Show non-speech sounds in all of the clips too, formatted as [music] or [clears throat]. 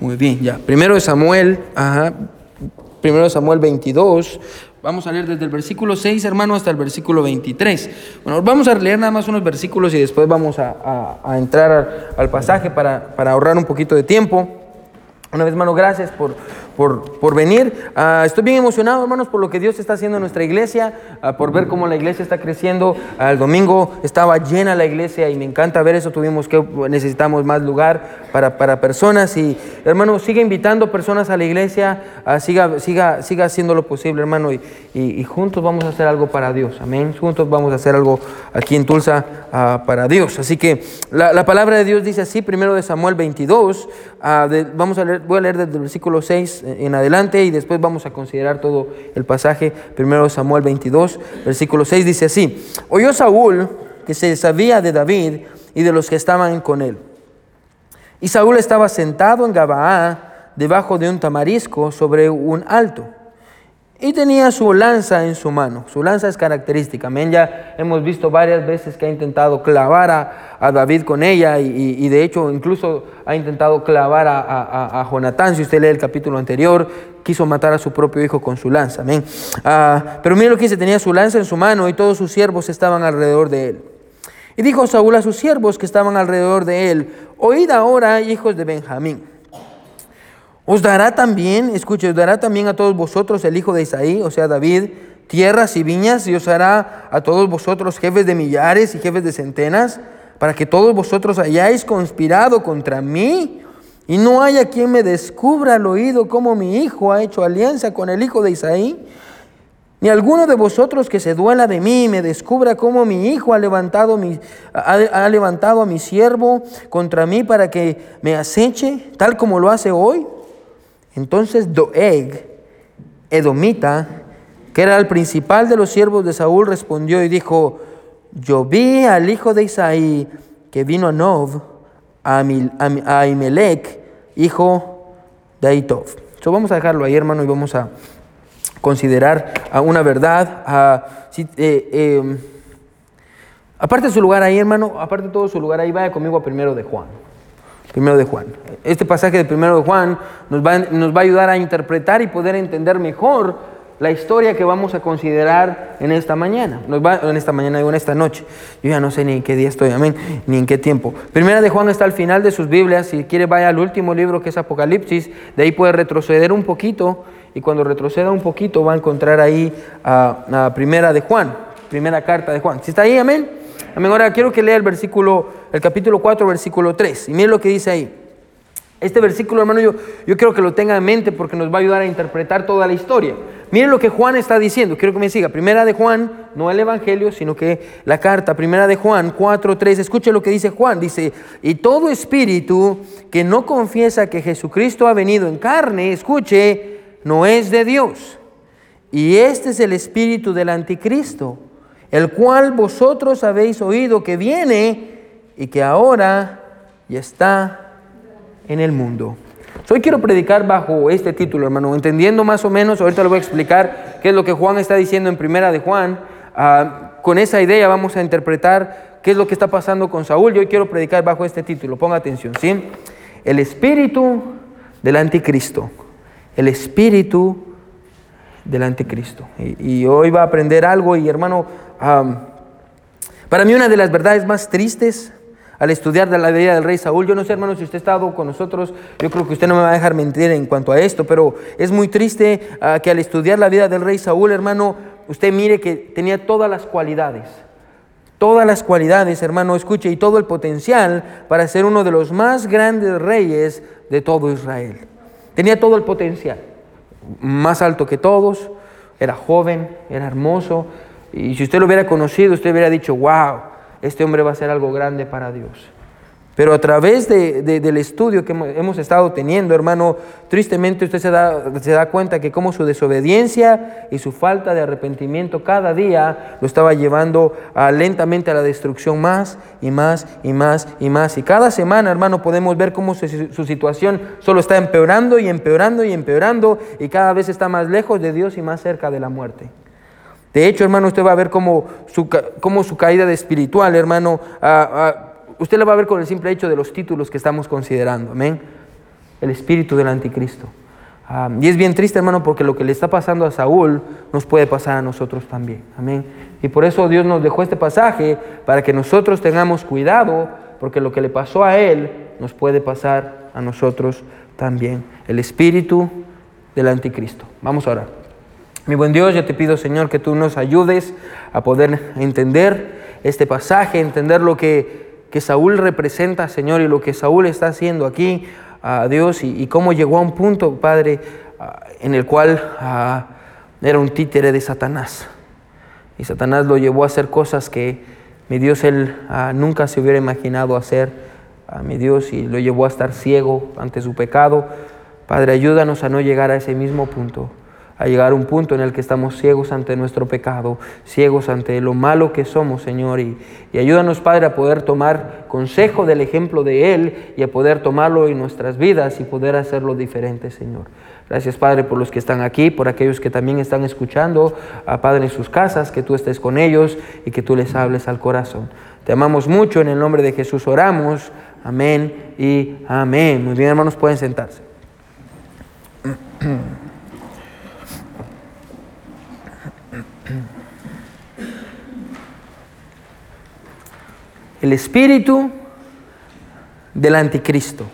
Muy bien, ya. Primero de Samuel, ajá. Primero de Samuel 22. Vamos a leer desde el versículo 6, hermano, hasta el versículo 23. Bueno, vamos a leer nada más unos versículos y después vamos a, entrar al, al pasaje para, para ahorrar un poquito de tiempo. Una vez, hermano, gracias por, por, venir. Ah, estoy bien emocionado, hermanos, por lo que Dios está haciendo en nuestra iglesia, ah, por ver cómo la iglesia está creciendo. el domingo estaba llena la iglesia y me encanta ver eso. Tuvimos que necesitamos más lugar para, para personas. Y, hermano, siga invitando personas a la iglesia, ah, siga, siga, siga haciendo lo posible, hermano, y, y, juntos vamos a hacer algo para Dios. Amén. Juntos vamos a hacer algo aquí en Tulsa para Dios. Así que la, la, palabra de Dios dice así, primero de Samuel 22. vamos a leer, voy a leer desde el versículo 6 en adelante y después vamos a considerar todo el pasaje. Primero Samuel 22, versículo 6 dice así, oyó Saúl que se sabía de David y de los que estaban con él. Y Saúl estaba sentado en Gabaá, debajo de un tamarisco, sobre un alto. Y tenía su lanza en su mano. Su lanza es característica. Amén. Ya hemos visto varias veces que ha intentado clavar a, David con ella y, de hecho incluso ha intentado clavar a, Jonatán. Si usted lee el capítulo anterior, quiso matar a su propio hijo con su lanza. Ah, pero mira lo que dice, tenía su lanza en su mano y todos sus siervos estaban alrededor de él. Y dijo Saúl a sus siervos que estaban alrededor de él, oíd ahora, hijos de Benjamín. Os dará también, escuche, os dará también a todos vosotros el hijo de Isaí, o sea, David, tierras y viñas, y os hará a todos vosotros jefes de millares y jefes de centenas, para que todos vosotros hayáis conspirado contra mí, y no haya quien me descubra al oído cómo mi hijo ha hecho alianza con el hijo de Isaí, ni alguno de vosotros que se duela de mí me descubra cómo mi hijo ha levantado, mi, ha levantado a mi siervo contra mí para que me aceche, tal como lo hace hoy. Entonces Doeg, Edomita, que era el principal de los siervos de Saúl, respondió y dijo, yo vi al hijo de Isaí que vino a Nov, a, a, hijo de Aitov. So, vamos a dejarlo ahí, hermano, y vamos a considerar a una verdad. Eh, em, aparte de su lugar ahí, hermano, aparte de todo su lugar ahí, vaya conmigo a primero de Juan. Primero de Juan. Este pasaje de primero de Juan nos va, nos va a ayudar a interpretar y poder entender mejor la historia que vamos a considerar en esta mañana. Nos va, en esta mañana, digo, en esta noche. Yo ya no sé ni en qué día estoy, amén, ni en qué tiempo. Primera de Juan está al final de sus Biblias. Si quiere, vaya al último libro que es Apocalipsis. De ahí puede retroceder un poquito. Y cuando retroceda un poquito, va a encontrar ahí a, Primera de Juan, primera carta de Juan. Si está ahí, amén. Amén. Ahora quiero que lea el versículo el capítulo 4, versículo 3. Y miren lo que dice ahí. Este versículo, hermano, yo, yo quiero que lo tenga en mente porque nos va a ayudar a interpretar toda la historia. Miren lo que Juan está diciendo. Quiero que me siga. Primera de Juan, no el Evangelio, sino que la carta. Primera de Juan 4, 3. Escuche lo que dice Juan. Dice, y todo espíritu que no confiesa que Jesucristo ha venido en carne, escuche, no es de Dios. Y este es el espíritu del anticristo, el cual vosotros habéis oído que viene y que ahora ya está en el mundo. Hoy quiero predicar bajo este título, hermano, entendiendo más o menos, ahorita le voy a explicar qué es lo que Juan está diciendo en primera de Juan. Ah, con esa idea vamos a interpretar qué es lo que está pasando con Saúl. Yo hoy quiero predicar bajo este título, ponga atención, ¿sí? El espíritu del anticristo. El espíritu del anticristo. Y, hoy va a aprender algo y hermano, para mí una de las verdades más tristes al estudiar la vida del rey Saúl. Yo no sé, hermano, si usted ha estado con nosotros, yo creo que usted no me va a dejar mentir en cuanto a esto, pero es muy triste ah, que al estudiar la vida del rey Saúl, hermano, usted mire que tenía todas las cualidades. Todas las cualidades, hermano, escuche, y todo el potencial para ser uno de los más grandes reyes de todo Israel. Tenía todo el potencial. Más alto que todos, era joven, era hermoso. Y si usted lo hubiera conocido, usted hubiera dicho, wow, este hombre va a ser algo grande para Dios. Pero a través del estudio que hemos estado teniendo, hermano, tristemente usted se da, se da cuenta que como su desobediencia y su falta de arrepentimiento cada día lo estaba llevando lentamente a la destrucción más y más y más y más. Y cada semana, hermano, podemos ver cómo su situación solo está empeorando y empeorando y empeorando y cada vez está más lejos de Dios y más cerca de la muerte. De hecho, hermano, usted va a ver cómo su, su caída de espiritual, hermano, usted la va a ver con el simple hecho de los títulos que estamos considerando. Amén. el espíritu del anticristo. Ah, y es bien triste, hermano, porque lo que le está pasando a Saúl nos puede pasar a nosotros también. Amén. Y por eso Dios nos dejó este pasaje para que nosotros tengamos cuidado, porque lo que le pasó a él nos puede pasar a nosotros también. El espíritu del anticristo. Vamos a orar. Mi buen Dios, yo te pido, Señor, que tú nos ayudes a poder entender este pasaje, entender lo que, que Saúl representa, Señor, y lo que Saúl está haciendo aquí a Dios y, cómo llegó a un punto, Padre, en el cual era un títere de Satanás. Y Satanás lo llevó a hacer cosas que mi Dios él nunca se hubiera imaginado hacer a mi Dios y lo llevó a estar ciego ante su pecado. Padre, ayúdanos a no llegar a ese mismo punto a llegar a un punto en el que estamos ciegos ante nuestro pecado, ciegos ante lo malo que somos, Señor. Y, ayúdanos, Padre, a poder tomar consejo del ejemplo de Él y a poder tomarlo en nuestras vidas y poder hacerlo diferente, Señor. Gracias, Padre, por los que están aquí, por aquellos que también están escuchando, a Padre, en sus casas, que tú estés con ellos y que tú les hables al corazón. Te amamos mucho, en el nombre de Jesús oramos. Amén y amén. Muy bien, hermanos, pueden sentarse. [clears throat] El espíritu del anticristo.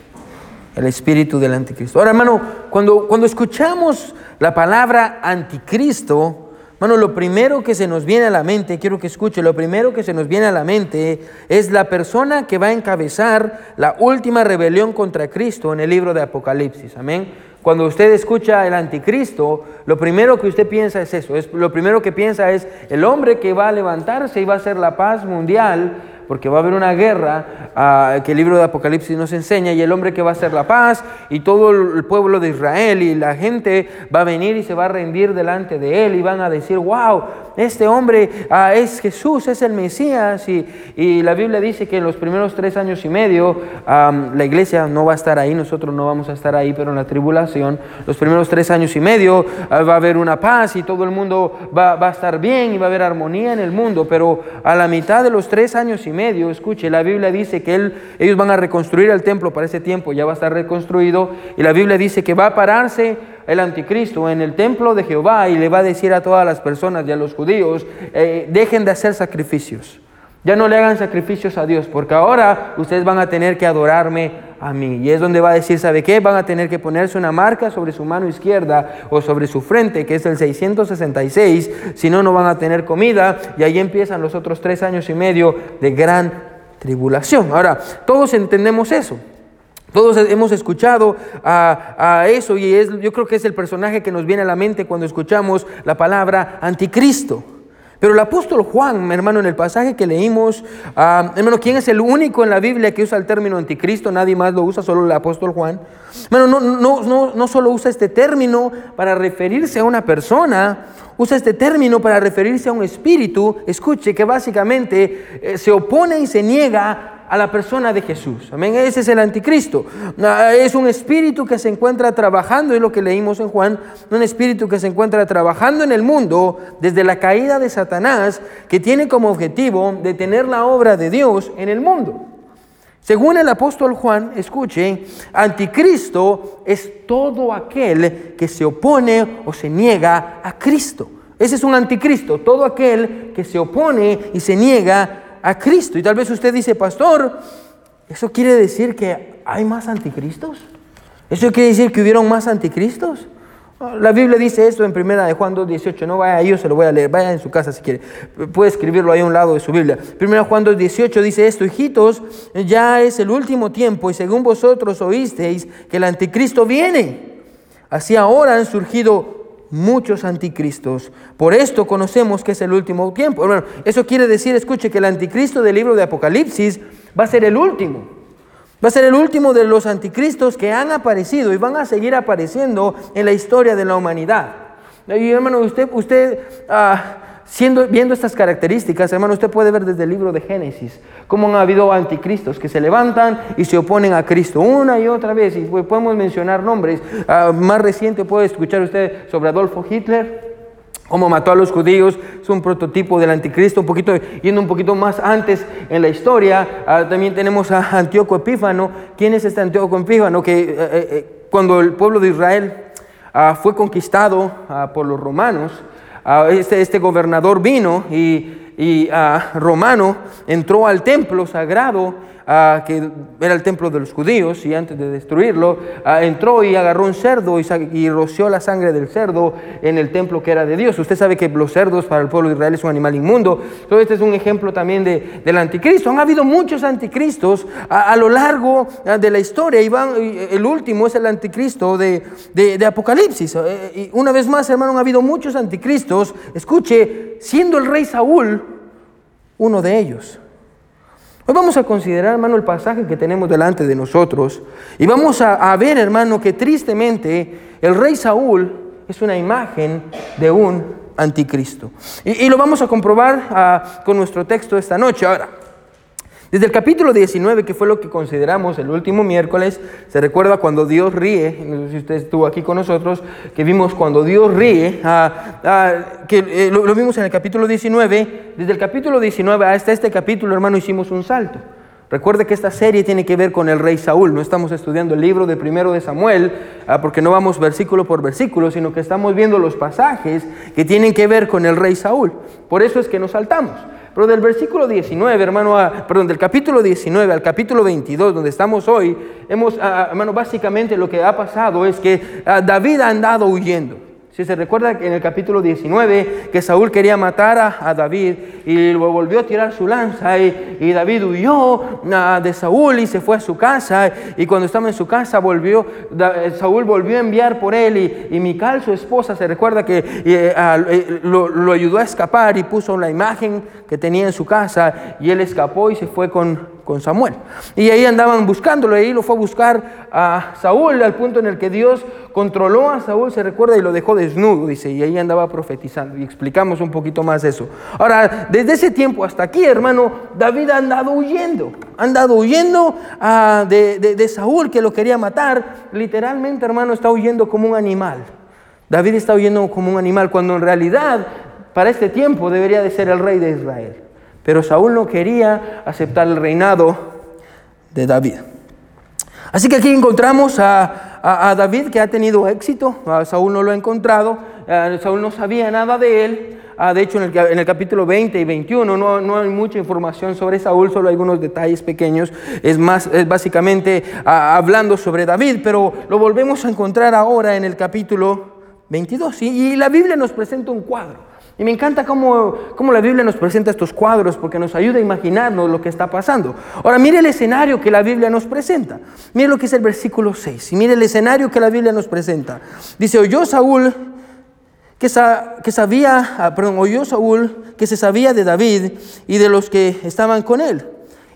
El espíritu del anticristo. Ahora, hermano, cuando, cuando escuchamos la palabra anticristo, hermano, lo primero que se nos viene a la mente, quiero que escuche, lo primero que se nos viene a la mente es la persona que va a encabezar la última rebelión contra Cristo en el libro de Apocalipsis. Amén. Cuando usted escucha el anticristo, lo primero que usted piensa es eso. Es, lo primero que piensa es el hombre que va a levantarse y va a hacer la paz mundial porque va a haber una guerra ah, que el libro de Apocalipsis nos enseña y el hombre que va a hacer la paz y todo el pueblo de Israel y la gente va a venir y se va a rendir delante de él y van a decir, wow, este hombre ah, es Jesús, es el Mesías y, y, la Biblia dice que en los primeros tres años y medio la iglesia no va a estar ahí, nosotros no vamos a estar ahí, pero en la tribulación, los primeros tres años y medio ah, va a haber una paz y todo el mundo va, va a estar bien y va a haber armonía en el mundo, pero a la mitad de los tres años y medio, escuche, la Biblia dice que él, ellos van a reconstruir el templo para ese tiempo, ya va a estar reconstruido, y la Biblia dice que va a pararse el anticristo en el templo de Jehová y le va a decir a todas las personas y a los judíos, eh, dejen de hacer sacrificios, ya no le hagan sacrificios a Dios, porque ahora ustedes van a tener que adorarme a mí. Y es donde va a decir, ¿sabe qué? Van a tener que ponerse una marca sobre su mano izquierda o sobre su frente, que es el 666, si no, no van a tener comida. Y ahí empiezan los otros tres años y medio de gran tribulación. Ahora, todos entendemos eso. Todos hemos escuchado a, eso y es, yo creo que es el personaje que nos viene a la mente cuando escuchamos la palabra anticristo. Pero el apóstol Juan, hermano, en el pasaje que leímos, ah, hermano, ¿quién es el único en la Biblia que usa el término anticristo? Nadie más lo usa, solo el apóstol Juan. Bueno, no, no, no, no solo usa este término para referirse a una persona, usa este término para referirse a un espíritu, escuche, que básicamente eh, se opone y se niega a la persona de Jesús. Amén. Ese es el anticristo. Es un espíritu que se encuentra trabajando, es lo que leímos en Juan, un espíritu que se encuentra trabajando en el mundo desde la caída de Satanás, que tiene como objetivo detener la obra de Dios en el mundo. Según el apóstol Juan, escuche, anticristo es todo aquel que se opone o se niega a Cristo. Ese es un anticristo, todo aquel que se opone y se niega a Cristo. Y tal vez usted dice, pastor, ¿eso quiere decir que hay más anticristos? ¿Eso quiere decir que hubieron más anticristos? La Biblia dice esto en primera de Juan 2.18, no vaya yo se lo voy a leer, vaya en su casa si quiere, puede escribirlo ahí a un lado de su Biblia. Primera Juan 2.18 dice esto, hijitos, ya es el último tiempo y según vosotros oísteis que el anticristo viene. Así ahora han surgido muchos anticristos. Por esto conocemos que es el último tiempo. Bueno, eso quiere decir, escuche, que el anticristo del libro de Apocalipsis va a ser el último. Va a ser el último de los anticristos que han aparecido y van a seguir apareciendo en la historia de la humanidad. Y hermano, usted, usted ah, siendo, viendo estas características, hermano, usted puede ver desde el libro de Génesis cómo han habido anticristos que se levantan y se oponen a Cristo una y otra vez. Y podemos mencionar nombres. Ah, más reciente puede escuchar usted sobre Adolfo Hitler, cómo mató a los judíos, es un prototipo del anticristo, un poquito, yendo un poquito más antes en la historia, ah, también tenemos a Antíoco Epífano, ¿quién es este Antíoco Epífano? Que eh, eh, cuando el pueblo de Israel ah, fue conquistado por los romanos, ah, este, este gobernador vino y, y romano entró al templo sagrado que era el templo de los judíos, y antes de destruirlo, entró y agarró un cerdo y, roció la sangre del cerdo en el templo que era de Dios. Usted sabe que los cerdos para el pueblo de Israel es un animal inmundo. Entonces este es un ejemplo también de, del anticristo. Han habido muchos anticristos a, lo largo de la historia, y, van, el último es el anticristo de, de Apocalipsis. Eh, y una vez más, hermano, han habido muchos anticristos. Escuche, siendo el rey Saúl uno de ellos. Hoy vamos a considerar, hermano, el pasaje que tenemos delante de nosotros y vamos a, ver, hermano, que tristemente el rey Saúl es una imagen de un anticristo. Y, lo vamos a comprobar ah, con nuestro texto esta noche. Ahora, desde el capítulo 19, que fue lo que consideramos el último miércoles, se recuerda cuando Dios ríe, si usted estuvo aquí con nosotros, que vimos cuando Dios ríe, ah, ah, que eh, lo, lo, vimos en el capítulo 19, desde el capítulo 19 hasta este capítulo, hermano, hicimos un salto. Recuerde que esta serie tiene que ver con el rey Saúl, no estamos estudiando el libro de primero de Samuel, ah, porque no vamos versículo por versículo, sino que estamos viendo los pasajes que tienen que ver con el rey Saúl. Por eso es que nos saltamos. Pero del versículo 19, hermano, perdón, del capítulo 19 al capítulo 22, donde estamos hoy, hemos, hermano, básicamente lo que ha pasado es que David ha andado huyendo. Si se recuerda que en el capítulo 19 que Saúl quería matar a, David y lo volvió a tirar su lanza y, David huyó de Saúl y se fue a su casa y cuando estaba en su casa volvió, Saúl volvió a enviar por él y, y Mical, su esposa, se recuerda que eh, eh, lo, lo ayudó a escapar y puso la imagen que tenía en su casa y él escapó y se fue con, con Samuel. Y ahí andaban buscándolo, y ahí lo fue a buscar a Saúl, al punto en el que Dios controló a Saúl, se recuerda, y lo dejó desnudo, dice, y ahí andaba profetizando. Y explicamos un poquito más eso. Ahora, desde ese tiempo hasta aquí, hermano, David ha andado huyendo, ha andado huyendo ah, de, de Saúl, que lo quería matar. Literalmente, hermano, está huyendo como un animal. David está huyendo como un animal, cuando en realidad, para este tiempo, debería de ser el rey de Israel. Pero Saúl no quería aceptar el reinado de David. Así que aquí encontramos a, David que ha tenido éxito. Saúl no lo ha encontrado. Saúl no sabía nada de él. de hecho, en el, capítulo 20 y 21 no, hay mucha información sobre Saúl, solo algunos detalles pequeños. Es, más, es básicamente hablando sobre David, pero lo volvemos a encontrar ahora en el capítulo 22. y la Biblia nos presenta un cuadro. Y me encanta cómo, cómo, la Biblia nos presenta estos cuadros porque nos ayuda a imaginarnos lo que está pasando. Ahora, mire el escenario que la Biblia nos presenta. Mire lo que es el versículo 6. Y mire el escenario que la Biblia nos presenta. Dice, oyó Saúl que, que sabía, ah, perdón, oyó Saúl que se sabía de David y de los que estaban con él.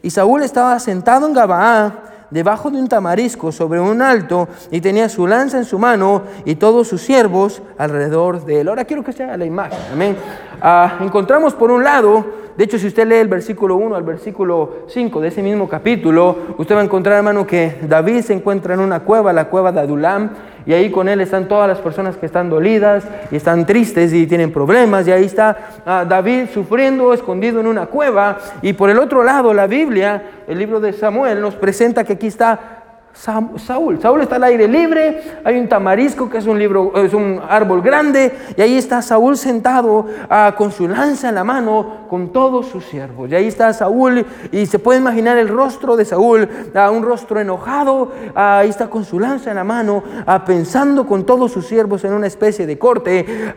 Y Saúl estaba sentado en Gabaá debajo de un tamarisco sobre un alto y tenía su lanza en su mano y todos sus siervos alrededor de él. Ahora quiero que sea la imagen. Amén. Ah, encontramos por un lado, de hecho si usted lee el versículo 1 al versículo 5 de ese mismo capítulo, usted va a encontrar hermano que David se encuentra en una cueva, la cueva de Adulam, y ahí con él están todas las personas que están dolidas y están tristes y tienen problemas, y ahí está ah, David sufriendo, escondido en una cueva, y por el otro lado la Biblia, el libro de Samuel, nos presenta que aquí está Saúl. Saúl está al aire libre, hay un tamarisco que es un, libro, es un árbol grande, y ahí está Saúl sentado ah, con su lanza en la mano, con todos sus siervos. Y ahí está Saúl, y se puede imaginar el rostro de Saúl, ah, un rostro enojado, ah, ahí está con su lanza en la mano, pensando con todos sus siervos en una especie de corte,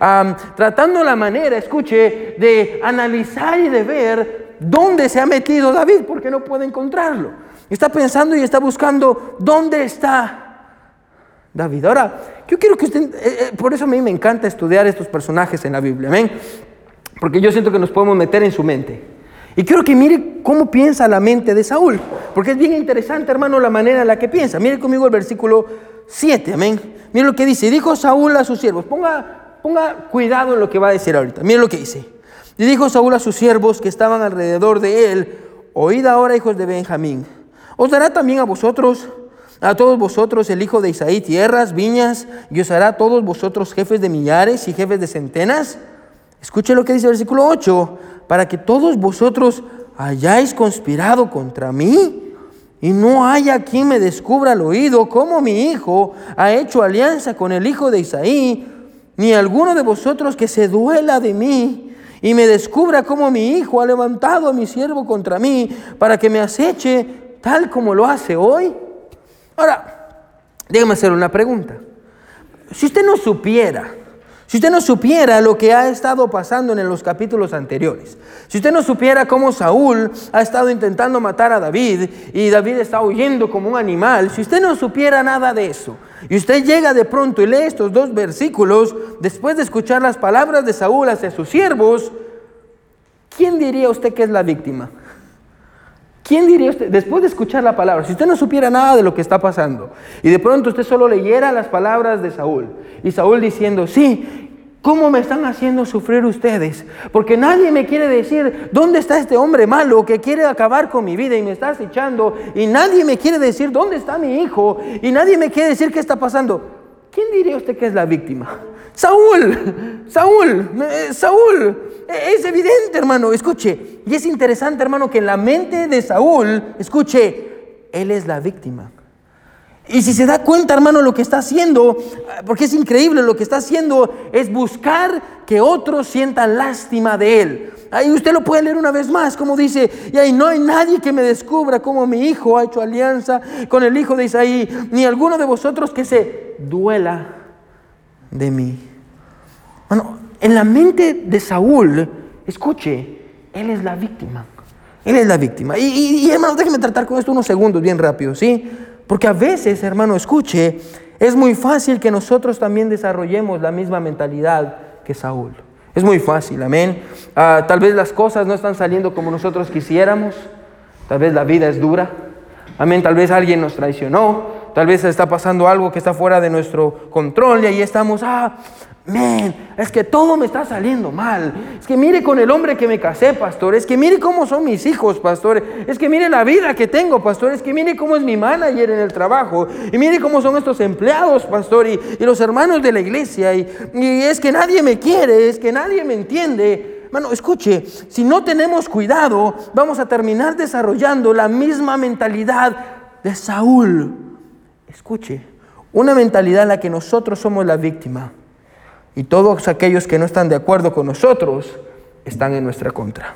tratando la manera, escuche, de analizar y de ver dónde se ha metido David, porque no puede encontrarlo. Está pensando y está buscando dónde está David. Ahora, yo quiero que usted, eh, eh, por eso a mí me encanta estudiar estos personajes en la Biblia, amén. Porque yo siento que nos podemos meter en su mente. Y quiero que mire cómo piensa la mente de Saúl, porque es bien interesante, hermano, la manera en la que piensa. Mire conmigo el versículo 7, amén. Mire lo que dice. Dijo Saúl a sus siervos, ponga, ponga cuidado en lo que va a decir ahorita. Mire lo que dice. Y dijo Saúl a sus siervos que estaban alrededor de él, oíd ahora, hijos de Benjamín os dará también a vosotros, a todos vosotros, el hijo de Isaí, tierras, viñas, y os hará a todos vosotros jefes de millares y jefes de centenas. Escuche lo que dice el versículo 8, para que todos vosotros hayáis conspirado contra mí y no haya quien me descubra al oído cómo mi hijo ha hecho alianza con el hijo de Isaí, ni alguno de vosotros que se duela de mí y me descubra cómo mi hijo ha levantado a mi siervo contra mí para que me aceche tal como lo hace hoy. Ahora, déjame hacer una pregunta. Si usted no supiera si usted no supiera lo que ha estado pasando en los capítulos anteriores, si usted no supiera cómo Saúl ha estado intentando matar a David y David está huyendo como un animal, si usted no supiera nada de eso, y usted llega de pronto y lee estos dos versículos, después de escuchar las palabras de Saúl hacia sus siervos, ¿quién diría usted que es la víctima? ¿Quién diría usted, después de escuchar la palabra, si usted no supiera nada de lo que está pasando y de pronto usted solo leyera las palabras de Saúl y Saúl diciendo, sí, ¿Cómo me están haciendo sufrir ustedes? Porque nadie me quiere decir dónde está este hombre malo que quiere acabar con mi vida y me está acechando. Y nadie me quiere decir dónde está mi hijo. Y nadie me quiere decir qué está pasando. ¿Quién diría usted que es la víctima? Saúl, Saúl, eh, Saúl. E, es evidente, hermano. Escuche. Y es interesante, hermano, que en la mente de Saúl, escuche, él es la víctima. Y si se da cuenta, hermano, lo que está haciendo, porque es increíble, lo que está haciendo es buscar que otros sientan lástima de él. Ahí usted lo puede leer una vez más, como dice, y ahí no hay nadie que me descubra cómo mi hijo ha hecho alianza con el hijo de Isaí, ni alguno de vosotros que se duela de mí. Bueno, en la mente de Saúl, escuche, él es la víctima. Él es la víctima. Y, hermano, déjeme tratar con esto unos segundos, bien rápido, ¿sí? Porque a veces, hermano, escuche, es muy fácil que nosotros también desarrollemos la misma mentalidad que Saúl. Es muy fácil, amén. Ah, tal vez las cosas no están saliendo como nosotros quisiéramos. Tal vez la vida es dura. Amén. Tal vez alguien nos traicionó. Tal vez está pasando algo que está fuera de nuestro control y ahí estamos, ah, Men, es que todo me está saliendo mal. Es que mire con el hombre que me casé, pastor. Es que mire cómo son mis hijos, pastor. Es que mire la vida que tengo, pastor. Es que mire cómo es mi manager en el trabajo. Y mire cómo son estos empleados, pastor. Y, los hermanos de la iglesia. Y, y es que nadie me quiere. Es que nadie me entiende. Bueno, escuche, si no tenemos cuidado, vamos a terminar desarrollando la misma mentalidad de Saúl. Escuche, una mentalidad en la que nosotros somos la víctima y todos aquellos que no están de acuerdo con nosotros están en nuestra contra.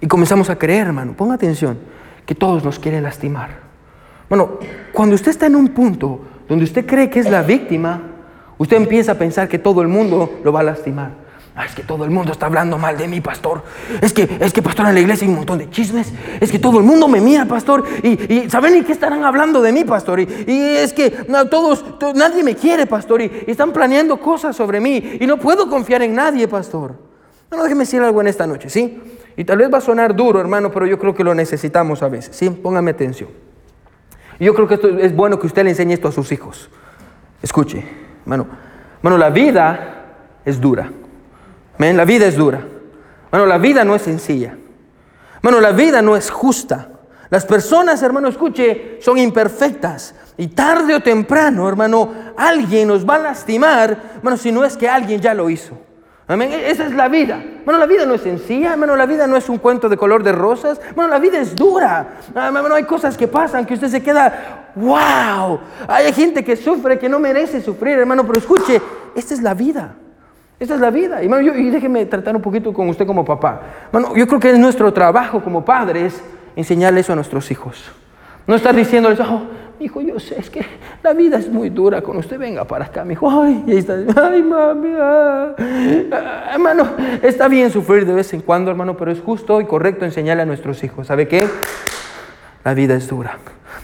Y comenzamos a creer, hermano, ponga atención, que todos nos quieren lastimar. Bueno, cuando usted está en un punto donde usted cree que es la víctima, usted empieza a pensar que todo el mundo lo va a lastimar. Ah, es que todo el mundo está hablando mal de mí, pastor. Es que, es que, pastor, en la iglesia hay un montón de chismes. Es que todo el mundo me mira, pastor. Y, ¿saben ni qué estarán hablando de mí, pastor? Y, es que todos, nadie me quiere, pastor. Y, están planeando cosas sobre mí. Y no puedo confiar en nadie, pastor. No, déjeme decir algo en esta noche, ¿sí? Y tal vez va a sonar duro, hermano, pero yo creo que lo necesitamos a veces, ¿sí? Póngame atención. yo creo que esto es bueno que usted le enseñe esto a sus hijos. Escuche, hermano. Bueno, la vida es dura. La vida es dura. Bueno, la vida no es sencilla. Bueno, la vida no es justa. Las personas, hermano, escuche, son imperfectas. Y tarde o temprano, hermano, alguien nos va a lastimar, bueno, si no es que alguien ya lo hizo. Amén. E-, esa es la vida. Bueno, la vida no es sencilla, hermano, la vida no es un cuento de color de rosas. Bueno, la vida es dura. Hermano, hay cosas que pasan que usted se queda, wow. Hay gente que sufre que no merece sufrir, hermano, pero escuche, esta es la vida. Esta es la vida. Y, y déjeme tratar un poquito con usted como papá. Bueno, yo creo que es nuestro trabajo como padres enseñarle eso a nuestros hijos. No estar diciéndoles, oh, hijo, yo sé, es que la vida es muy dura. Cuando usted venga para acá, mi hijo, ay, y ahí está, ay, mami, ah". Ah, hermano, está bien sufrir de vez en cuando, hermano, pero es justo y correcto enseñarle a nuestros hijos. ¿Sabe qué? La vida es dura.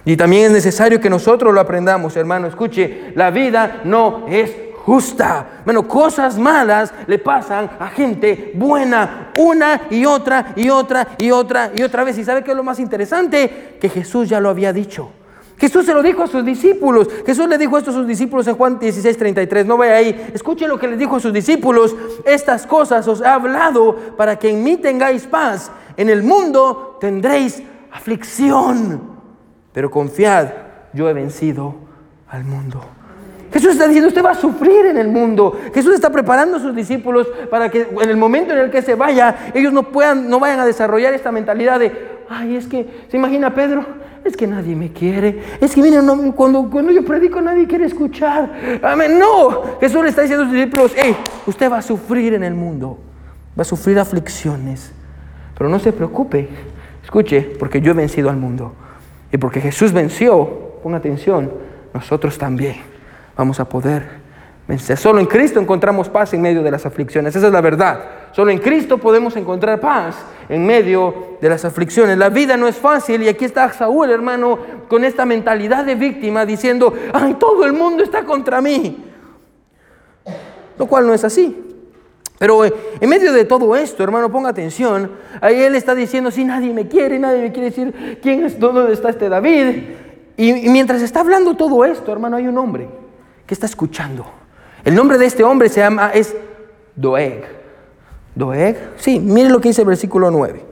Y también es necesario que nosotros lo aprendamos, hermano. Escuche, la vida no es justa. Bueno, cosas malas le pasan a gente buena una y otra y otra y otra y otra vez. ¿Y sabe qué es lo más interesante? Que Jesús ya lo había dicho. Jesús se lo dijo a sus discípulos. Jesús le dijo esto a sus discípulos en Juan 16, 33. No vaya ahí. Escuchen lo que les dijo a sus discípulos. Estas cosas os he hablado para que en mí tengáis paz. En el mundo tendréis aflicción. Pero confiad, yo he vencido al mundo. Jesús está diciendo, usted va a sufrir en el mundo. Jesús está preparando a sus discípulos para que en el momento en el que se vaya, ellos no puedan, no vayan a desarrollar esta mentalidad de, ay, es que, se imagina Pedro, es que nadie me quiere. Es que, miren, cuando, cuando yo predico nadie quiere escuchar. Amén. No, Jesús le está diciendo a sus discípulos, hey, usted va a sufrir en el mundo. Va a sufrir aflicciones. Pero no se preocupe. Escuche, porque yo he vencido al mundo. Y porque Jesús venció, ponga atención, nosotros también vamos a poder Solo en Cristo encontramos paz en medio de las aflicciones. Esa es la verdad. Solo en Cristo podemos encontrar paz en medio de las aflicciones. La vida no es fácil y aquí está Saúl, hermano, con esta mentalidad de víctima diciendo, ay, todo el mundo está contra mí. Lo cual no es así. Pero eh, en medio de todo esto, hermano, ponga atención. Ahí él está diciendo, si nadie me quiere, nadie me quiere decir quién es, dónde está este David. Y, y mientras está hablando todo esto, hermano, hay un hombre está escuchando. El nombre de este hombre se llama, es Doeg. Doeg, sí, mire lo que dice el versículo 9.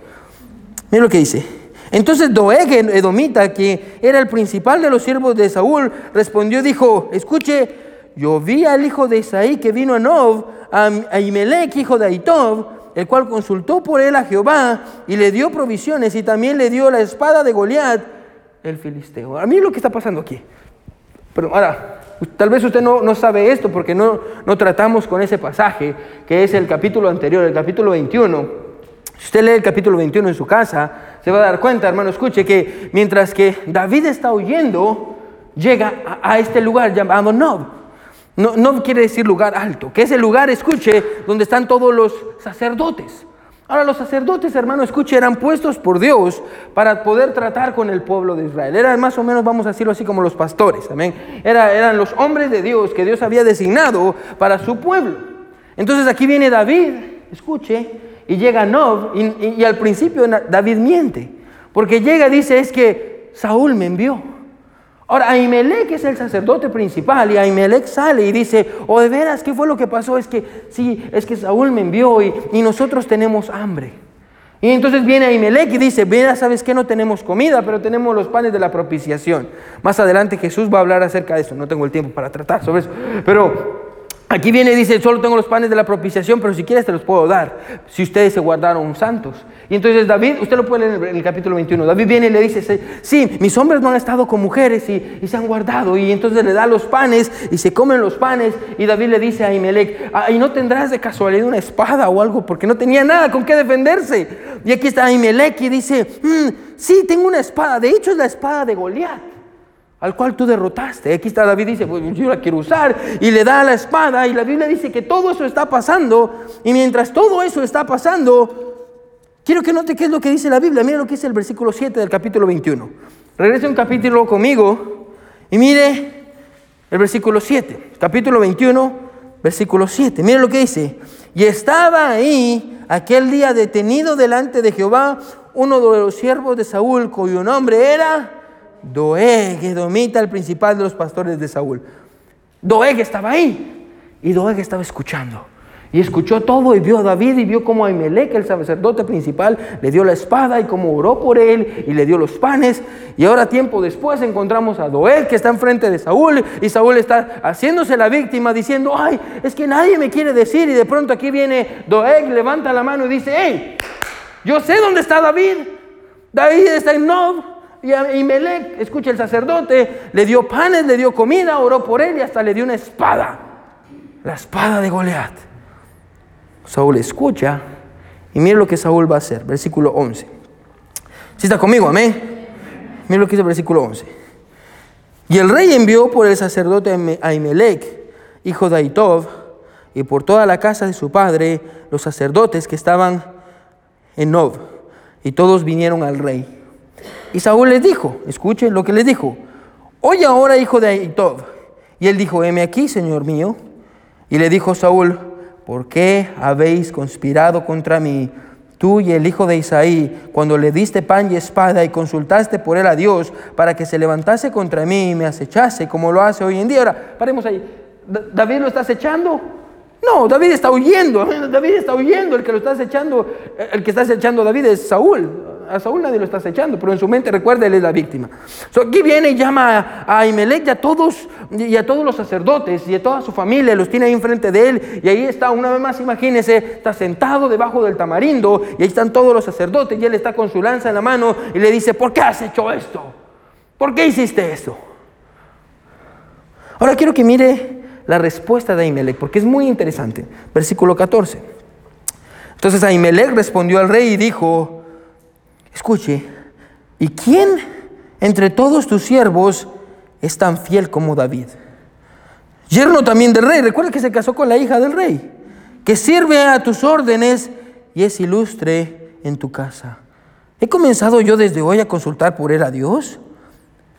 Mire lo que dice. Entonces Doeg, edomita, que era el principal de los siervos de Saúl, respondió y dijo, escuche, yo vi al hijo de Isaí que vino a Nov, a Imelec, hijo de Aitov, el cual consultó por él a Jehová y le dio provisiones y también le dio la espada de Goliat, el filisteo. A mí lo que está pasando aquí. Pero ahora, Tal vez usted no, sabe esto porque no, no tratamos con ese pasaje, que es el capítulo anterior, el capítulo 21. Si usted lee el capítulo 21 en su casa, se va a dar cuenta, hermano, escuche que mientras que David está huyendo, llega a, este lugar llamado Nob. No, no quiere decir lugar alto, que es el lugar, escuche, donde están todos los sacerdotes. Ahora los sacerdotes, hermano, escuche, eran puestos por Dios para poder tratar con el pueblo de Israel. Eran más o menos, vamos a decirlo así, como los pastores, amén. eran los hombres de Dios que Dios había designado para su pueblo. Entonces aquí viene David, escuche, y llega Nob, y, y al principio David miente, porque llega y dice, es que Saúl me envió. Ahora, Ahimelech es el sacerdote principal y Ahimelech sale y dice, oh de veras, ¿qué fue lo que pasó? Es que sí, es que Saúl me envió y, nosotros tenemos hambre. Y entonces viene Ahimelech y dice, mira, ¿sabes que No tenemos comida, pero tenemos los panes de la propiciación. Más adelante Jesús va a hablar acerca de eso, no tengo el tiempo para tratar sobre eso. Pero Aquí viene y dice, solo tengo los panes de la propiciación, pero si quieres te los puedo dar, si ustedes se guardaron santos. Y entonces David, usted lo puede leer en el capítulo 21, David viene y le dice, sí, mis hombres no han estado con mujeres y, se han guardado. Y entonces le da los panes y se comen los panes. Y David le dice a Imelec, ah, y no tendrás de casualidad una espada o algo, porque no tenía nada con qué defenderse. Y aquí está Imelec y dice, mm, sí, tengo una espada, de hecho es la espada de Goliat al cual tú derrotaste. Aquí está David dice, pues yo la quiero usar y le da la espada y la Biblia dice que todo eso está pasando y mientras todo eso está pasando, quiero que note qué es lo que dice la Biblia. Mire lo que dice el versículo 7 del capítulo 21. Regrese un capítulo conmigo y mire el versículo 7, capítulo 21, versículo 7. Mire lo que dice. Y estaba ahí aquel día detenido delante de Jehová uno de los siervos de Saúl cuyo nombre era Doeg, Edomita, el principal de los pastores de Saúl. Doeg estaba ahí y Doeg estaba escuchando. Y escuchó todo y vio a David y vio cómo Ahimelech, el sacerdote principal, le dio la espada y cómo oró por él y le dio los panes. Y ahora tiempo después encontramos a Doeg que está enfrente de Saúl y Saúl está haciéndose la víctima diciendo, ay, es que nadie me quiere decir. Y de pronto aquí viene Doeg, levanta la mano y dice, hey, yo sé dónde está David. David está en Nob. Y Melec, escucha, el sacerdote le dio panes, le dio comida, oró por él y hasta le dio una espada. La espada de Goliat. Saúl escucha y mira lo que Saúl va a hacer. Versículo 11. Si está conmigo, amén. Mira lo que dice el versículo 11. Y el rey envió por el sacerdote Ahimelech, hijo de Aitov, y por toda la casa de su padre, los sacerdotes que estaban en Nov. Y todos vinieron al rey. Y Saúl les dijo, escuchen lo que les dijo, oye ahora hijo de Aitov. Y él dijo, heme aquí, señor mío. Y le dijo Saúl, ¿por qué habéis conspirado contra mí, tú y el hijo de Isaí, cuando le diste pan y espada y consultaste por él a Dios para que se levantase contra mí y me acechase como lo hace hoy en día? Ahora, paremos ahí. ¿David lo está acechando? No, David está huyendo. [laughs] David está huyendo. El que lo está acechando, el que está acechando a David es Saúl a Saúl nadie lo está acechando, pero en su mente recuerda, él es la víctima. aquí viene y llama a Imelec y a todos, y a todos los sacerdotes y a toda su familia, los tiene ahí enfrente de él. Y ahí está, una vez más, imagínese, está sentado debajo del tamarindo y ahí están todos los sacerdotes y él está con su lanza en la mano y le dice, ¿por qué has hecho esto? ¿por qué hiciste eso? Ahora quiero que mire la respuesta de Ahimelech, porque es muy interesante. Versículo 14. Entonces Ahimelech respondió al rey y dijo, escuche, ¿y quién entre todos tus siervos es tan fiel como David? Yerno también del rey, recuerda que se casó con la hija del rey, que sirve a tus órdenes y es ilustre en tu casa. ¿He comenzado yo desde hoy a consultar por él a Dios?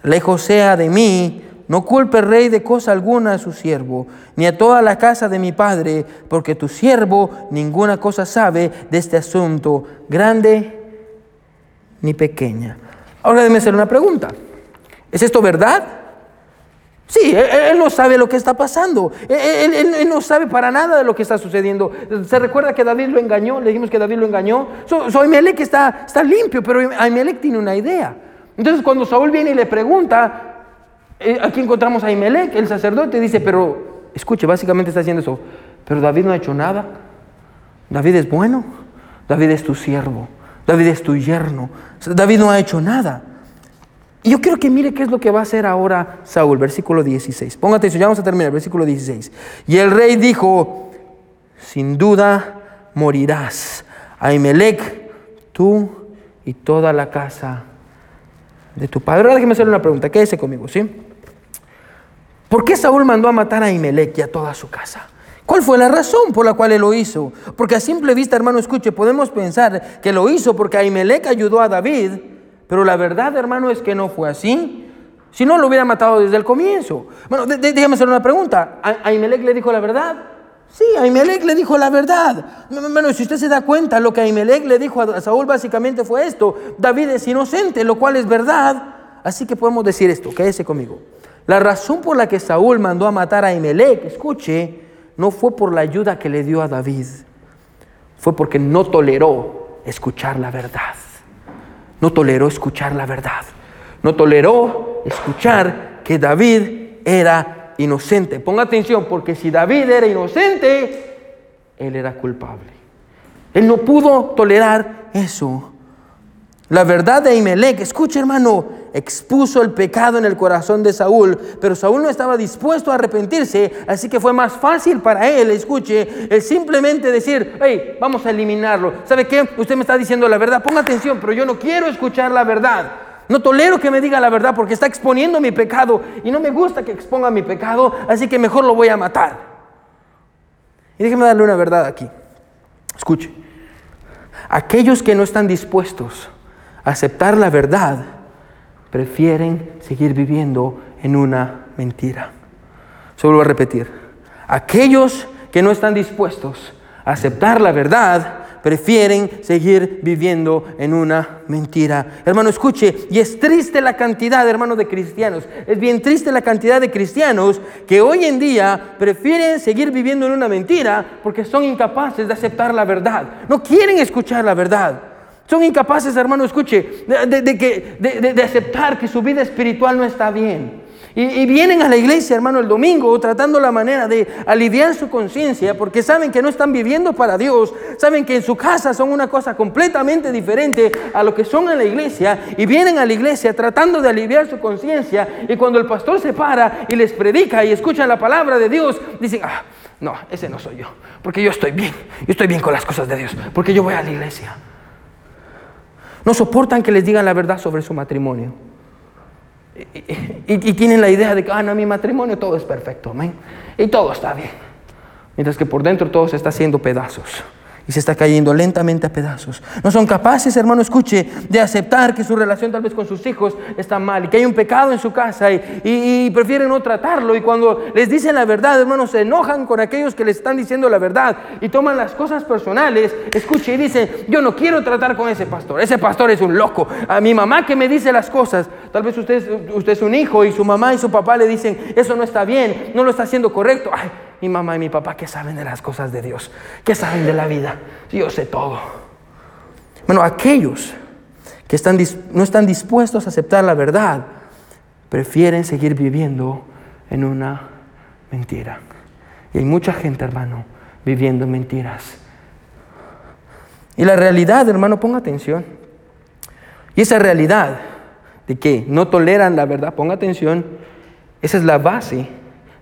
Lejos sea de mí, no culpe rey de cosa alguna a su siervo, ni a toda la casa de mi padre, porque tu siervo ninguna cosa sabe de este asunto, grande ni pequeña. Ahora déjeme hacer una pregunta. ¿Es esto verdad? Sí, él, no sabe lo que está pasando. Él, no sabe para nada de lo que está sucediendo. Se recuerda que David lo engañó, le dijimos que David lo engañó. Soy Melec está, está limpio, pero Ahimelech tiene una idea. Entonces cuando Saúl viene y le pregunta, eh, aquí encontramos a Ahimelech, el sacerdote, dice, pero escuche, básicamente está haciendo eso, pero David no ha hecho nada. David es bueno, David es tu siervo, David es tu yerno, David no ha hecho nada. Y yo quiero que mire qué es lo que va a hacer ahora Saúl, versículo 16. Póngate atención, ya vamos a terminar, versículo 16. Y el rey dijo, sin duda morirás, Ahimelech, tú y toda la casa de tu padre. Ahora déjeme hacerle una pregunta, quédese conmigo, ¿sí? ¿Por qué Saúl mandó a matar a Ahimelech y a toda su casa? ¿Cuál fue la razón por la cual él lo hizo? Porque a simple vista, hermano, escuche, podemos pensar que lo hizo porque Ahimelech ayudó a David pero la verdad, hermano, es que no fue así. Si no, lo hubiera matado desde el comienzo. Bueno, déjame hacer una pregunta. ¿Ahimelech le dijo la verdad? Sí, Ahimelech le dijo la verdad. Bueno, si usted se da cuenta, lo que Ahimelech le dijo a Saúl básicamente fue esto. David es inocente, lo cual es verdad. Así que podemos decir esto, quédese conmigo. La razón por la que Saúl mandó a matar a Ahimelech, escuche, no fue por la ayuda que le dio a David. Fue porque no toleró escuchar la verdad. No toleró escuchar la verdad. No toleró escuchar que David era inocente. Ponga atención, porque si David era inocente, él era culpable. Él no pudo tolerar eso. La verdad de Imelec, escucha hermano, expuso el pecado en el corazón de Saúl, pero Saúl no estaba dispuesto a arrepentirse, así que fue más fácil para él, escuche, el simplemente decir, hey, vamos a eliminarlo. ¿Sabe qué? Usted me está diciendo la verdad, ponga atención, pero yo no quiero escuchar la verdad. No tolero que me diga la verdad porque está exponiendo mi pecado y no me gusta que exponga mi pecado, así que mejor lo voy a matar. Y déjeme darle una verdad aquí. Escuche, aquellos que no están dispuestos aceptar la verdad, prefieren seguir viviendo en una mentira. Vuelvo a repetir. Aquellos que no están dispuestos a aceptar la verdad, prefieren seguir viviendo en una mentira. Hermano, escuche, y es triste la cantidad, hermano, de cristianos. Es bien triste la cantidad de cristianos que hoy en día prefieren seguir viviendo en una mentira porque son incapaces de aceptar la verdad. No quieren escuchar la verdad. Son incapaces, hermano, escuche, de, de, aceptar que su vida espiritual no está bien. Y, vienen a la iglesia, hermano, el domingo tratando la manera de aliviar su conciencia porque saben que no están viviendo para Dios, saben que en su casa son una cosa completamente diferente a lo que son en la iglesia y vienen a la iglesia tratando de aliviar su conciencia y cuando el pastor se para y les predica y escuchan la palabra de Dios, dicen, ah, no, ese no soy yo, porque yo estoy bien, yo estoy bien con las cosas de Dios, porque yo voy a la iglesia. No soportan que les digan la verdad sobre su matrimonio. Y, tienen la idea de que, ah, no, mi matrimonio todo es perfecto, amén. Y todo está bien. Mientras que por dentro todo se está haciendo pedazos y se está cayendo lentamente a pedazos. No son capaces, hermano, escuche, de aceptar que su relación tal vez con sus hijos está mal y que hay un pecado en su casa y, prefieren no tratarlo. Y cuando les dicen la verdad, hermanos, se enojan con aquellos que les están diciendo la verdad y toman las cosas personales, escuche y dicen, yo no quiero tratar con ese pastor, ese pastor es un loco. A mi mamá que me dice las cosas, tal vez usted, usted es un hijo y su mamá y su papá le dicen, eso no está bien, no lo está haciendo correcto. Ay, mi mamá y mi papá que saben de las cosas de Dios, que saben de la vida. Yo sé todo. Bueno, aquellos que no están dispuestos a aceptar la verdad, prefieren seguir viviendo en una mentira. Y hay mucha gente, hermano, viviendo mentiras. Y la realidad, hermano, ponga atención. Y esa realidad de que no toleran la verdad, ponga atención, esa es la base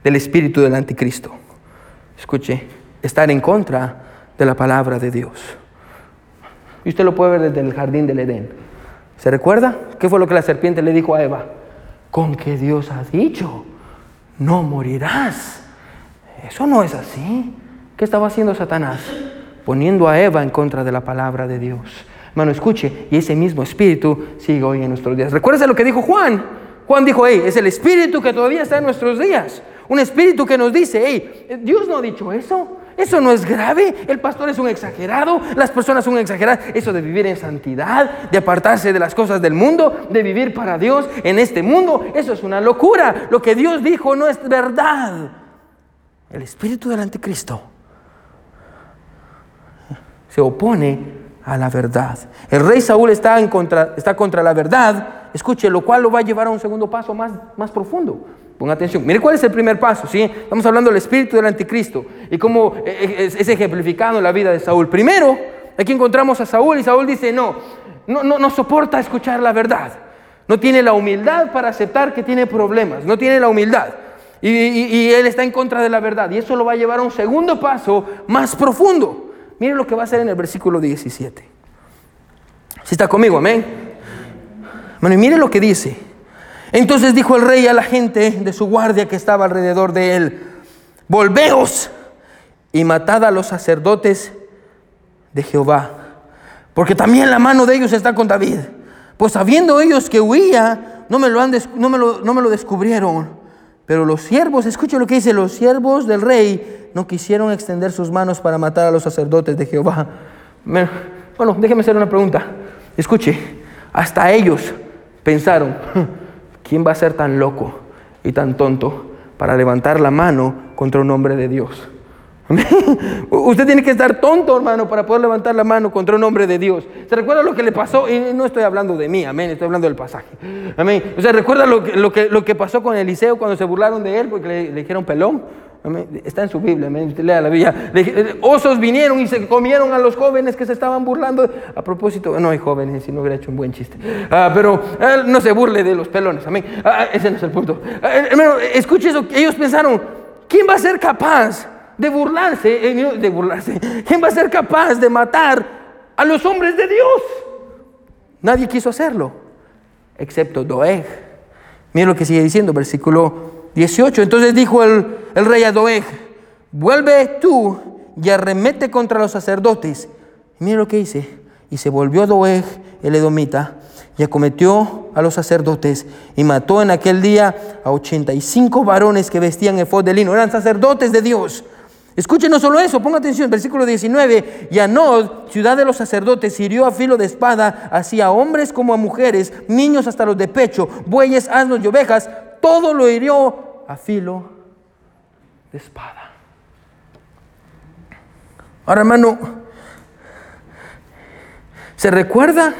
del espíritu del anticristo. Escuche, estar en contra de la palabra de Dios. Y usted lo puede ver desde el jardín del Edén. ¿Se recuerda? ¿Qué fue lo que la serpiente le dijo a Eva? Con que Dios ha dicho, no morirás. Eso no es así. ¿Qué estaba haciendo Satanás? Poniendo a Eva en contra de la palabra de Dios. Hermano, escuche, y ese mismo espíritu sigue hoy en nuestros días. Recuerda lo que dijo Juan. Juan dijo, hey, es el espíritu que todavía está en nuestros días. Un espíritu que nos dice, hey, Dios no ha dicho eso. Eso no es grave. El pastor es un exagerado. Las personas son exageradas. Eso de vivir en santidad, de apartarse de las cosas del mundo, de vivir para Dios en este mundo, eso es una locura. Lo que Dios dijo no es verdad. El espíritu del anticristo se opone a la verdad. El rey Saúl está, en contra, está contra la verdad, escuche, lo cual lo va a llevar a un segundo paso más, más profundo. Ponga atención. Mire cuál es el primer paso. ¿sí? Estamos hablando del espíritu del anticristo y cómo eh, eh, es, ejemplificado en la vida de Saúl. Primero, aquí encontramos a Saúl y Saúl dice, no, no, no, soporta escuchar la verdad. No tiene la humildad para aceptar que tiene problemas. No tiene la humildad. Y, él está en contra de la verdad. Y eso lo va a llevar a un segundo paso más profundo. Mire lo que va a hacer en el versículo 17. Si está conmigo, amén. Bueno, y mire lo que dice. Entonces dijo el rey a la gente de su guardia que estaba alrededor de él, volveos y matad a los sacerdotes de Jehová, porque también la mano de ellos está con David. Pues sabiendo ellos que huía, no me lo, han no me lo, no me lo descubrieron. Pero los siervos, escuchen lo que dice, los siervos del rey no quisieron extender sus manos para matar a los sacerdotes de Jehová. Bueno, déjeme hacer una pregunta. Escuche, hasta ellos pensaron, ¿Quién va a ser tan loco y tan tonto para levantar la mano contra un hombre de Dios? [laughs] Usted tiene que estar tonto, hermano, para poder levantar la mano contra un hombre de Dios. ¿Se recuerda lo que le pasó? Y no estoy hablando de mí, amén, estoy hablando del pasaje. Amén. O sea, ¿recuerda lo que, lo que, lo que pasó con Eliseo cuando se burlaron de él porque le dijeron pelón? Está en su Biblia, lea la Biblia. Osos vinieron y se comieron a los jóvenes que se estaban burlando. A propósito, no hay jóvenes, si no hubiera hecho un buen chiste. Ah, pero eh, no se burle de los pelones, amén. Ah, ah, ese no es el punto. hermano, escuche eso. Ellos pensaron, ¿quién va a ser capaz de burlarse? Eh, de burlarse. ¿Quién va a ser capaz de matar a los hombres de Dios? Nadie quiso hacerlo, excepto Doeg. Mira lo que sigue diciendo, versículo 18. Entonces dijo el, rey a Doeg, vuelve tú y arremete contra los sacerdotes. mira lo que dice. Y se volvió Doeg, el edomita, y acometió a los sacerdotes y mató en aquel día a 85 varones que vestían efod de lino. Eran sacerdotes de Dios. Escuchen no solo eso, ponga atención, versículo 19. Y Anod, ciudad de los sacerdotes, hirió a filo de espada, así a hombres como a mujeres, niños hasta los de pecho, bueyes, asnos y ovejas, todo lo hirió a filo de espada. Ahora, hermano, ¿se recuerda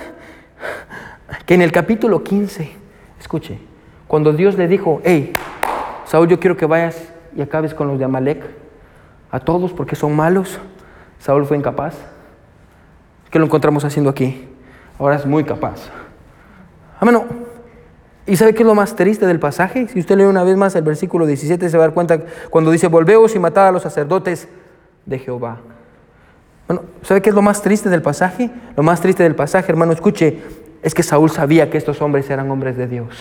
que en el capítulo 15, escuche, cuando Dios le dijo, hey, Saúl, yo quiero que vayas y acabes con los de Amalek, a todos porque son malos, Saúl fue incapaz. ¿Qué lo encontramos haciendo aquí? Ahora es muy capaz. Hermano, ¿Y sabe qué es lo más triste del pasaje? Si usted lee una vez más el versículo 17, se va a dar cuenta cuando dice, volveos y matad a los sacerdotes de Jehová. Bueno, ¿sabe qué es lo más triste del pasaje? Lo más triste del pasaje, hermano, escuche, es que Saúl sabía que estos hombres eran hombres de Dios.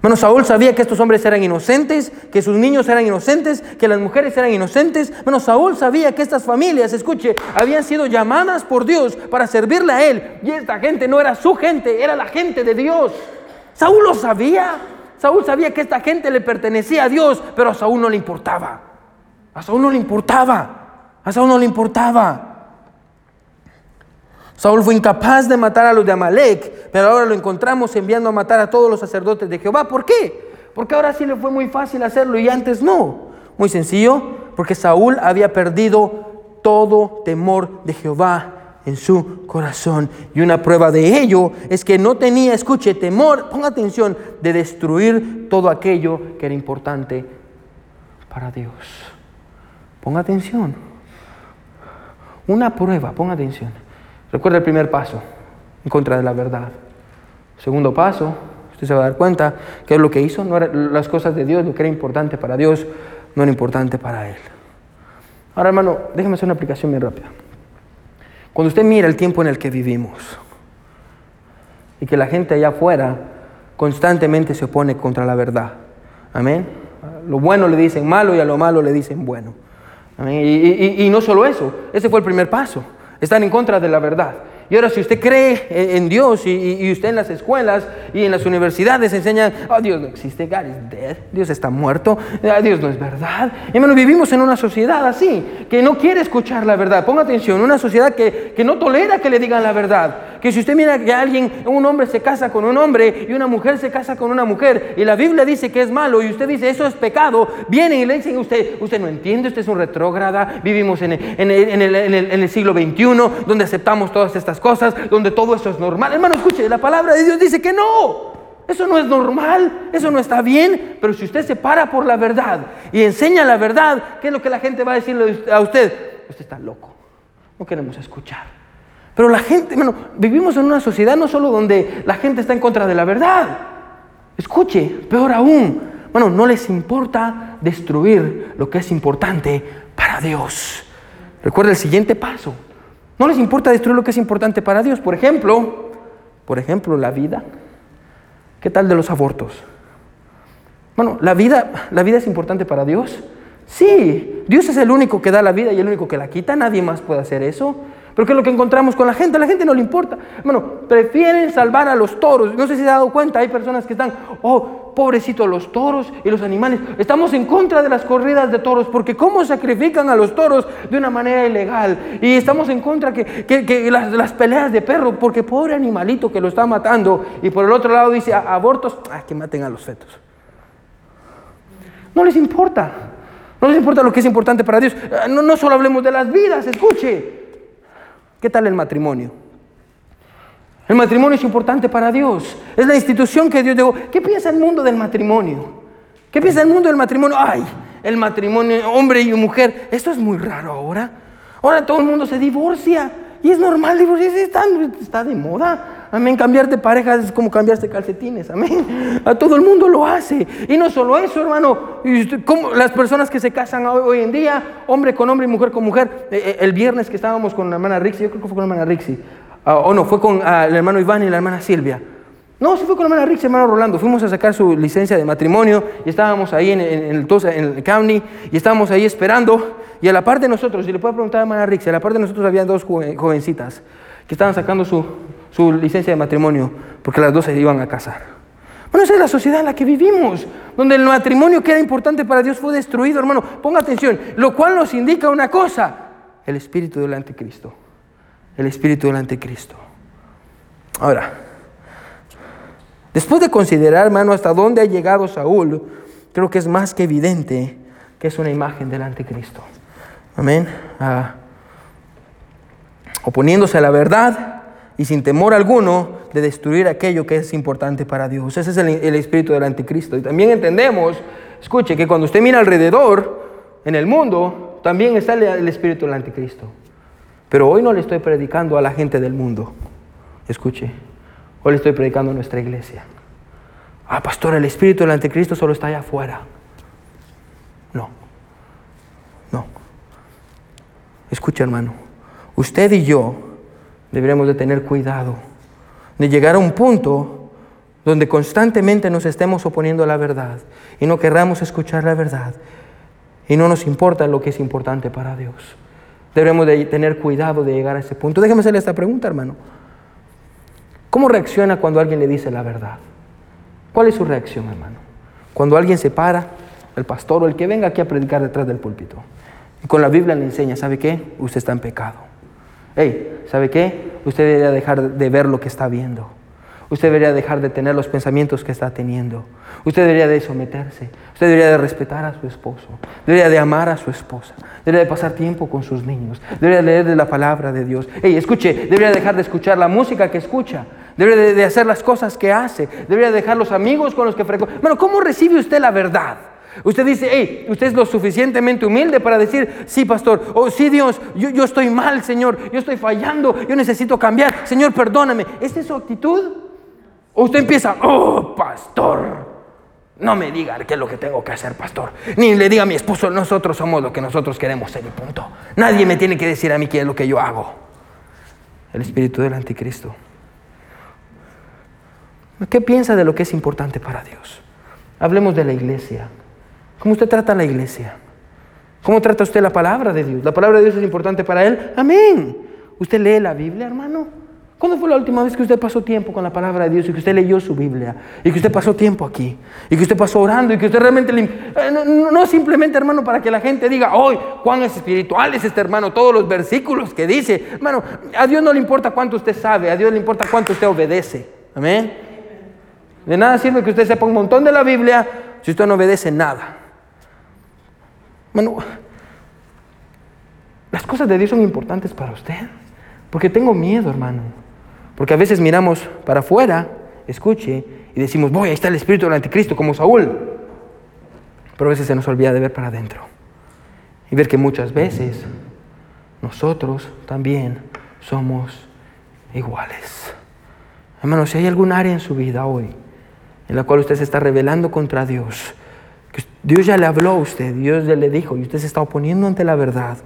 Bueno, Saúl sabía que estos hombres eran inocentes, que sus niños eran inocentes, que las mujeres eran inocentes. Bueno, Saúl sabía que estas familias, escuche, habían sido llamadas por Dios para servirle a él. Y esta gente no era su gente, era la gente de Dios. Saúl lo sabía. Saúl sabía que esta gente le pertenecía a Dios, pero a Saúl no le importaba. A Saúl no le importaba. A Saúl no le importaba. Saúl fue incapaz de matar a los de Amalek, pero ahora lo encontramos enviando a matar a todos los sacerdotes de Jehová. ¿Por qué? Porque ahora sí le fue muy fácil hacerlo y antes no. Muy sencillo, porque Saúl había perdido todo temor de Jehová en su corazón. Y una prueba de ello es que no tenía, escuche, temor, ponga atención, de destruir todo aquello que era importante para Dios. Ponga atención. Una prueba, ponga atención. Recuerda el primer paso, en contra de la verdad. Segundo paso, Usted se va a dar cuenta que lo que hizo, no era las cosas de Dios, lo que era importante para Dios, no era importante para él. Ahora, hermano, déjeme hacer una aplicación muy rápida. Cuando usted mira el tiempo en el que vivimos y que la gente allá afuera constantemente se opone contra la verdad, amén. Lo bueno le dicen malo y a lo malo le dicen bueno. Y, y no solo eso, ese fue el primer paso, están en contra de la verdad. Y ahora si usted cree en Dios y, usted en las escuelas y en las universidades enseñan, oh Dios no existe, God is dead, Dios está muerto, ah, Dios no es verdad. Y bueno, vivimos en una sociedad así, que no quiere escuchar la verdad. Ponga atención, una sociedad que, que no tolera que le digan la verdad. Que si usted mira que alguien, un hombre se casa con un hombre y una mujer se casa con una mujer y la Biblia dice que es malo y usted dice eso es pecado, vienen y le dicen usted, usted no entiende, usted es un retrógrada, vivimos en el, en el siglo XXI donde aceptamos todas estas cosas, donde todo eso es normal. Hermano, escuche, la palabra de Dios dice que no. Eso no es normal, eso no está bien, pero si usted se para por la verdad y enseña la verdad, ¿qué es lo que la gente va a decirle a usted? Usted está loco, no queremos escuchar. Pero la gente, bueno, vivimos en una sociedad no solo donde la gente está en contra de la verdad. Escuche, peor aún, bueno, no les importa destruir lo que es importante para Dios. Recuerda el siguiente paso. No les importa destruir lo que es importante para Dios. Por ejemplo, por ejemplo, la vida. ¿Qué tal de los abortos? Bueno, la vida, la vida es importante para Dios. Sí, Dios es el único que da la vida y el único que la quita. Nadie más puede hacer eso. Pero ¿qué es lo que encontramos con la gente? A la gente no le importa. Bueno, prefieren salvar a los toros. No sé si se ha dado cuenta, hay personas que están, oh, pobrecitos los toros y los animales. Estamos en contra de las corridas de toros porque cómo sacrifican a los toros de una manera ilegal. Y estamos en contra que, que, las, las, peleas de perro porque pobre animalito que lo está matando. Y por el otro lado dice, abortos, ah, que maten a los fetos. No les importa. No les importa lo que es importante para Dios. No, no solo hablemos de las vidas, escuche. ¿Qué tal el matrimonio? El matrimonio es importante para Dios. Es la institución que Dios dejó. ¿Qué piensa el mundo del matrimonio? ¿Qué piensa el mundo del matrimonio? Ay, el matrimonio, hombre y mujer. Esto es muy raro ahora. Ahora todo el mundo se divorcia. Y es normal divorciarse. Está, está de moda. Amén. Cambiar de pareja es como cambiarse calcetines. Amén. A todo el mundo lo hace. Y no solo eso, hermano. Como las personas que se casan hoy, en día, hombre con hombre y mujer con mujer. Eh, eh, el viernes que estábamos con la hermana Rixi, yo creo que fue con la hermana Rixi. Ah, o no, fue con ah, el hermano Iván y la hermana Silvia. No, sí fue con la hermana Rixi, hermano Rolando. Fuimos a sacar su licencia de matrimonio y estábamos ahí en, el, en el county y estábamos ahí esperando. Y a la par de nosotros, si le puedo preguntar a la hermana Rixi, a la par de nosotros había dos jovencitas que estaban sacando su, su licencia de matrimonio porque las dos se iban a casar. Bueno, esa es la sociedad en la que vivimos, donde el matrimonio que era importante para Dios fue destruido, hermano. Ponga atención, lo cual nos indica una cosa, el espíritu del anticristo. El espíritu del anticristo. Ahora, después de considerar, hermano, hasta dónde ha llegado Saúl, creo que es más que evidente que es una imagen del anticristo. Amén. Ah, oponiéndose a la verdad, y sin temor alguno de destruir aquello que es importante para Dios. Ese es el, espíritu del anticristo. Y también entendemos, escuche, que cuando usted mira alrededor en el mundo, también está el, espíritu del anticristo. Pero hoy no le estoy predicando a la gente del mundo. Escuche, hoy le estoy predicando a nuestra iglesia. Ah, pastor, el espíritu del anticristo solo está allá afuera. No, no. Escuche, hermano, usted y yo deberemos de tener cuidado de llegar a un punto donde constantemente nos estemos oponiendo a la verdad y no querramos escuchar la verdad y no nos importa lo que es importante para Dios. Debemos de tener cuidado de llegar a ese punto. Déjeme hacerle esta pregunta, hermano. ¿Cómo reacciona cuando alguien le dice la verdad? ¿Cuál es su reacción, hermano? Cuando alguien se para, el pastor o el que venga aquí a predicar detrás del púlpito, y con la Biblia le enseña, ¿sabe qué? Usted está en pecado. Hey, ¿sabe qué? Usted debería dejar de ver lo que está viendo. Usted debería dejar de tener los pensamientos que está teniendo. Usted debería de someterse. Usted debería de respetar a su esposo. Debería de amar a su esposa. Debería de pasar tiempo con sus niños. Debería de leer de la palabra de Dios. Hey, escuche, debería dejar de escuchar la música que escucha. Debería de, hacer las cosas que hace. Debería dejar los amigos con los que frecuenta. Bueno, ¿cómo recibe usted la verdad? Usted dice, hey, usted es lo suficientemente humilde para decir, sí, pastor, o oh, sí, Dios, yo, estoy mal, Señor, yo estoy fallando, yo necesito cambiar, Señor, perdóname. ¿Esta es su actitud? O usted empieza, oh, pastor, no me diga qué es lo que tengo que hacer, pastor. Ni le diga a mi esposo, nosotros somos lo que nosotros queremos ser y punto. Nadie me tiene que decir a mí qué es lo que yo hago. El espíritu del anticristo. ¿Qué piensa de lo que es importante para Dios? Hablemos de la iglesia. ¿Cómo usted trata a la iglesia? ¿Cómo trata usted la palabra de Dios? ¿La palabra de Dios es importante para él? Amén. ¿Usted lee la Biblia, hermano? ¿Cuándo fue la última vez que usted pasó tiempo con la palabra de Dios y que usted leyó su Biblia? Y que usted pasó tiempo aquí. Y que usted pasó orando y que usted realmente... Eh, no, simplemente, hermano, para que la gente diga, hoy, cuán es espiritual es este hermano, todos los versículos que dice. Hermano, a Dios no le importa cuánto usted sabe, a Dios le importa cuánto usted obedece. Amén. De nada sirve que usted sepa un montón de la Biblia si usted no obedece nada. Bueno, las cosas de Dios son importantes para usted. Porque tengo miedo, hermano. Porque a veces miramos para afuera, escuche, y decimos, voy, ahí está el espíritu del anticristo, como Saúl. Pero a veces se nos olvida de ver para adentro. Y ver que muchas veces nosotros también somos iguales. Hermano, si hay algún área en su vida hoy en la cual usted se está rebelando contra Dios, Dios ya le habló a usted, Dios ya le dijo, y usted se está oponiendo ante la verdad,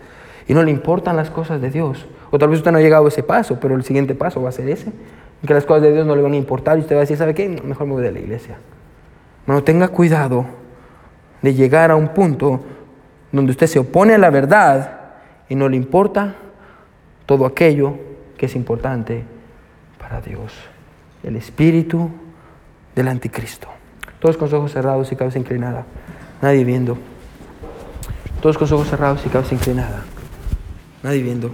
y no le importan las cosas de Dios, o tal vez usted no ha llegado a ese paso, pero el siguiente paso va a ser ese. Que las cosas de Dios no le van a importar y usted va a decir, ¿sabe qué? Mejor me voy de la iglesia. Bueno, tenga cuidado de llegar a un punto donde usted se opone a la verdad y no le importa todo aquello que es importante para Dios. El espíritu del anticristo. Todos con ojos cerrados y cabeza inclinada. Nadie viendo. Todos con ojos cerrados y cabeza inclinada. Nadie viendo.